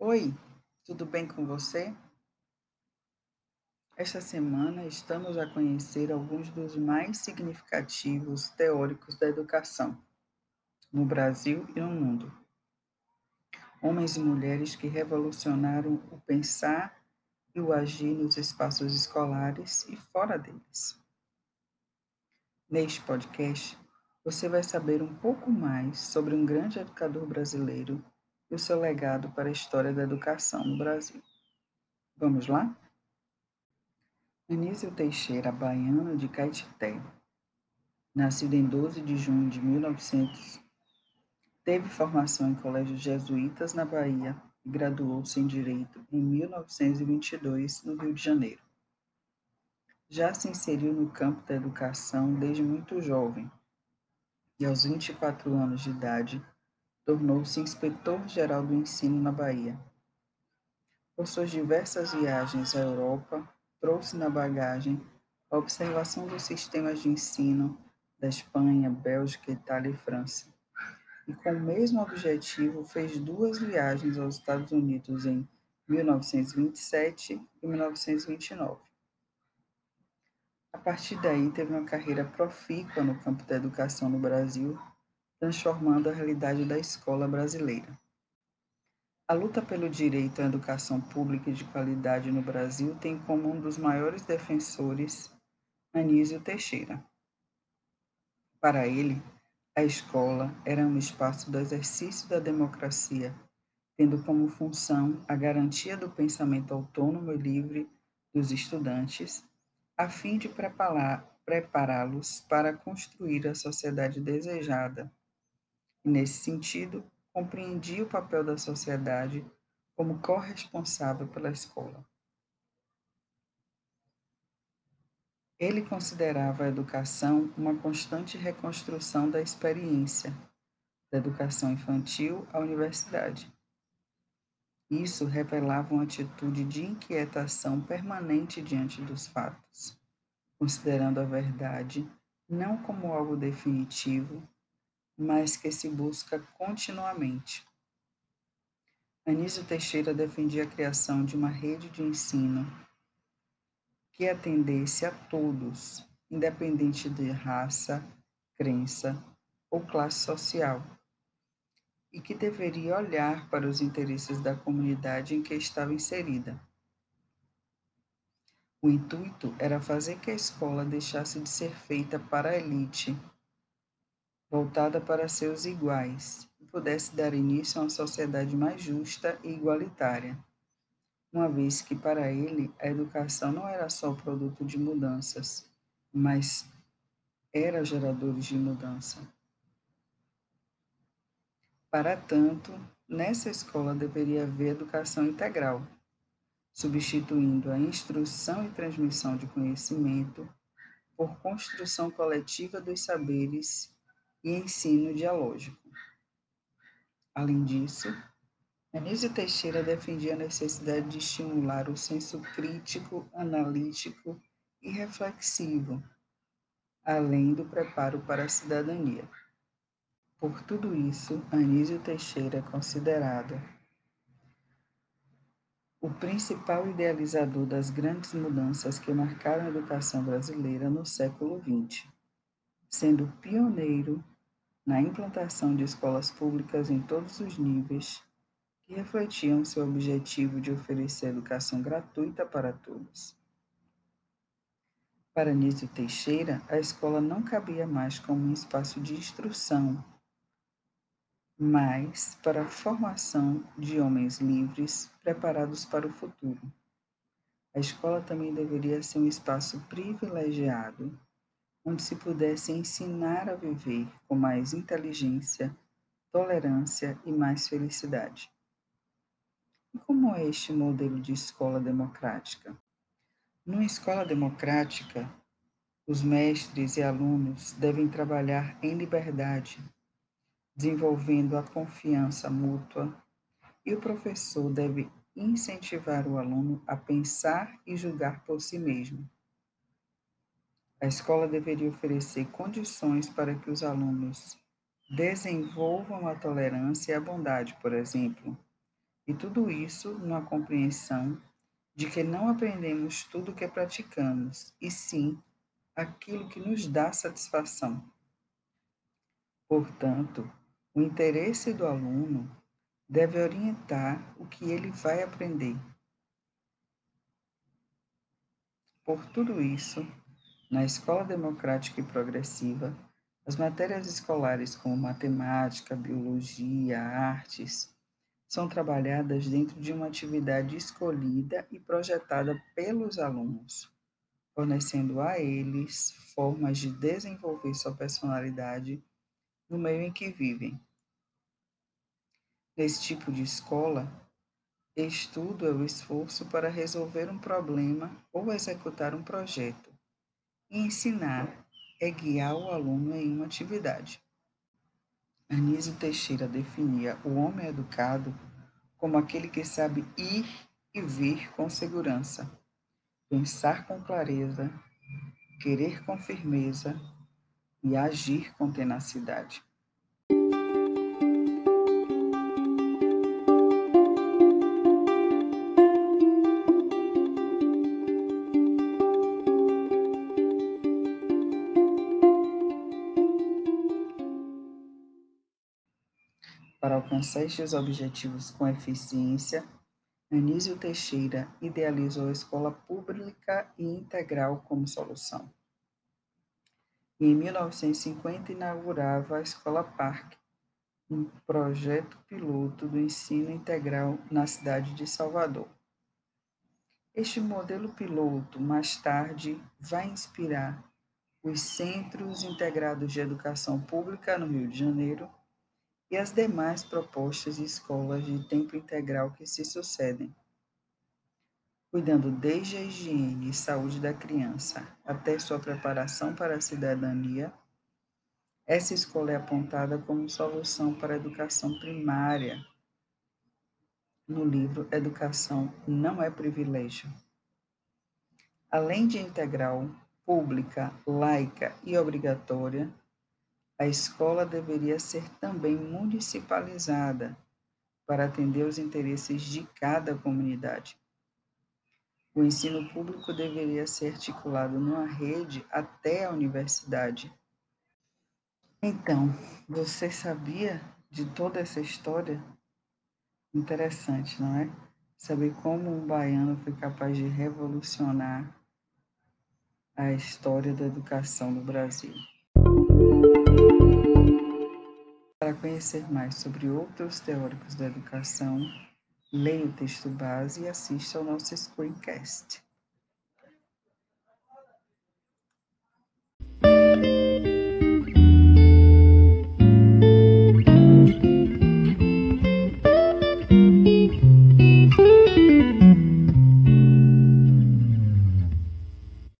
Oi, tudo bem com você? Esta semana estamos a conhecer alguns dos mais significativos teóricos da educação no Brasil e no mundo. Homens e mulheres que revolucionaram o pensar e o agir nos espaços escolares e fora deles. Neste podcast, você vai saber um pouco mais sobre um grande educador brasileiro o seu legado para a história da educação no Brasil. Vamos lá? Anísio Teixeira, baiano de Caetité, nascido em 12 de junho de 1900, teve formação em colégios jesuítas na Bahia e graduou-se em Direito em 1922, no Rio de Janeiro. Já se inseriu no campo da educação desde muito jovem e, aos 24 anos de idade, tornou-se inspetor-geral do ensino na Bahia. Por suas diversas viagens à Europa, trouxe na bagagem a observação dos sistemas de ensino da Espanha, Bélgica, Itália e França. E com o mesmo objetivo fez duas viagens aos Estados Unidos em 1927 e 1929. A partir daí, teve uma carreira profícua no campo da educação no Brasil, transformando a realidade da escola brasileira. A luta pelo direito à educação pública e de qualidade no Brasil tem como um dos maiores defensores Anísio Teixeira. Para ele, a escola era um espaço do exercício da democracia, tendo como função a garantia do pensamento autônomo e livre dos estudantes a fim de prepará-los para construir a sociedade desejada. E, nesse sentido, compreendia o papel da sociedade como corresponsável pela escola. Ele considerava a educação uma constante reconstrução da experiência, da educação infantil à universidade. Isso revelava uma atitude de inquietação permanente diante dos fatos, considerando a verdade não como algo definitivo, mas que se busca continuamente. Anísio Teixeira defendia a criação de uma rede de ensino que atendesse a todos, independente de raça, crença ou classe social, e que deveria olhar para os interesses da comunidade em que estava inserida. O intuito era fazer que a escola deixasse de ser feita para a elite, voltada para seus iguais, e pudesse dar início a uma sociedade mais justa e igualitária, uma vez que para ele a educação não era só o produto de mudanças, mas era gerador de mudança. Para tanto, nessa escola deveria haver educação integral, substituindo a instrução e transmissão de conhecimento por construção coletiva dos saberes e ensino dialógico. Além disso, Anísio Teixeira defendia a necessidade de estimular o senso crítico, analítico e reflexivo, além do preparo para a cidadania. Por tudo isso, Anísio Teixeira é considerado o principal idealizador das grandes mudanças que marcaram a educação brasileira no século XX, sendo pioneiro na implantação de escolas públicas em todos os níveis que refletiam seu objetivo de oferecer educação gratuita para todos. Para Anísio Teixeira, a escola não cabia mais como um espaço de instrução, mas para a formação de homens livres preparados para o futuro. A escola também deveria ser um espaço privilegiado, onde se pudesse ensinar a viver com mais inteligência, tolerância e mais felicidade. E como é este modelo de escola democrática? Numa escola democrática, os mestres e alunos devem trabalhar em liberdade, desenvolvendo a confiança mútua, e o professor deve incentivar o aluno a pensar e julgar por si mesmo. A escola deveria oferecer condições para que os alunos desenvolvam a tolerância e a bondade, por exemplo, E tudo isso numa compreensão de que não aprendemos tudo o que praticamos, e sim aquilo que nos dá satisfação. Portanto, o interesse do aluno deve orientar o que ele vai aprender. Por tudo isso, na escola democrática e progressiva, as matérias escolares como matemática, biologia, artes, são trabalhadas dentro de uma atividade escolhida e projetada pelos alunos, fornecendo a eles formas de desenvolver sua personalidade no meio em que vivem. Nesse tipo de escola, estudo é o esforço para resolver um problema ou executar um projeto, ensinar é guiar o aluno em uma atividade. Anísio Teixeira definia o homem educado como aquele que sabe ir e vir com segurança, pensar com clareza, querer com firmeza e agir com tenacidade. Alcançar estes objetivos com eficiência, Anísio Teixeira idealizou a escola pública e integral como solução. E em 1950 inaugurava a Escola Parque, um projeto piloto do ensino integral na cidade de Salvador. Este modelo piloto, mais tarde, vai inspirar os Centros Integrados de Educação Pública no Rio de Janeiro e as demais propostas de escolas de tempo integral que se sucedem, cuidando desde a higiene e saúde da criança até sua preparação para a cidadania. Essa escola é apontada como solução para a educação primária no livro Educação Não é Privilégio. Além de integral, pública, laica e obrigatória, a escola deveria ser também municipalizada para atender os interesses de cada comunidade. O ensino público deveria ser articulado numa rede até a universidade. Então, você sabia de toda essa história? Interessante, não é? Saber como um baiano foi capaz de revolucionar a história da educação no Brasil. Conhecer mais sobre outros teóricos da educação, leia o texto base e assista ao nosso Screencast.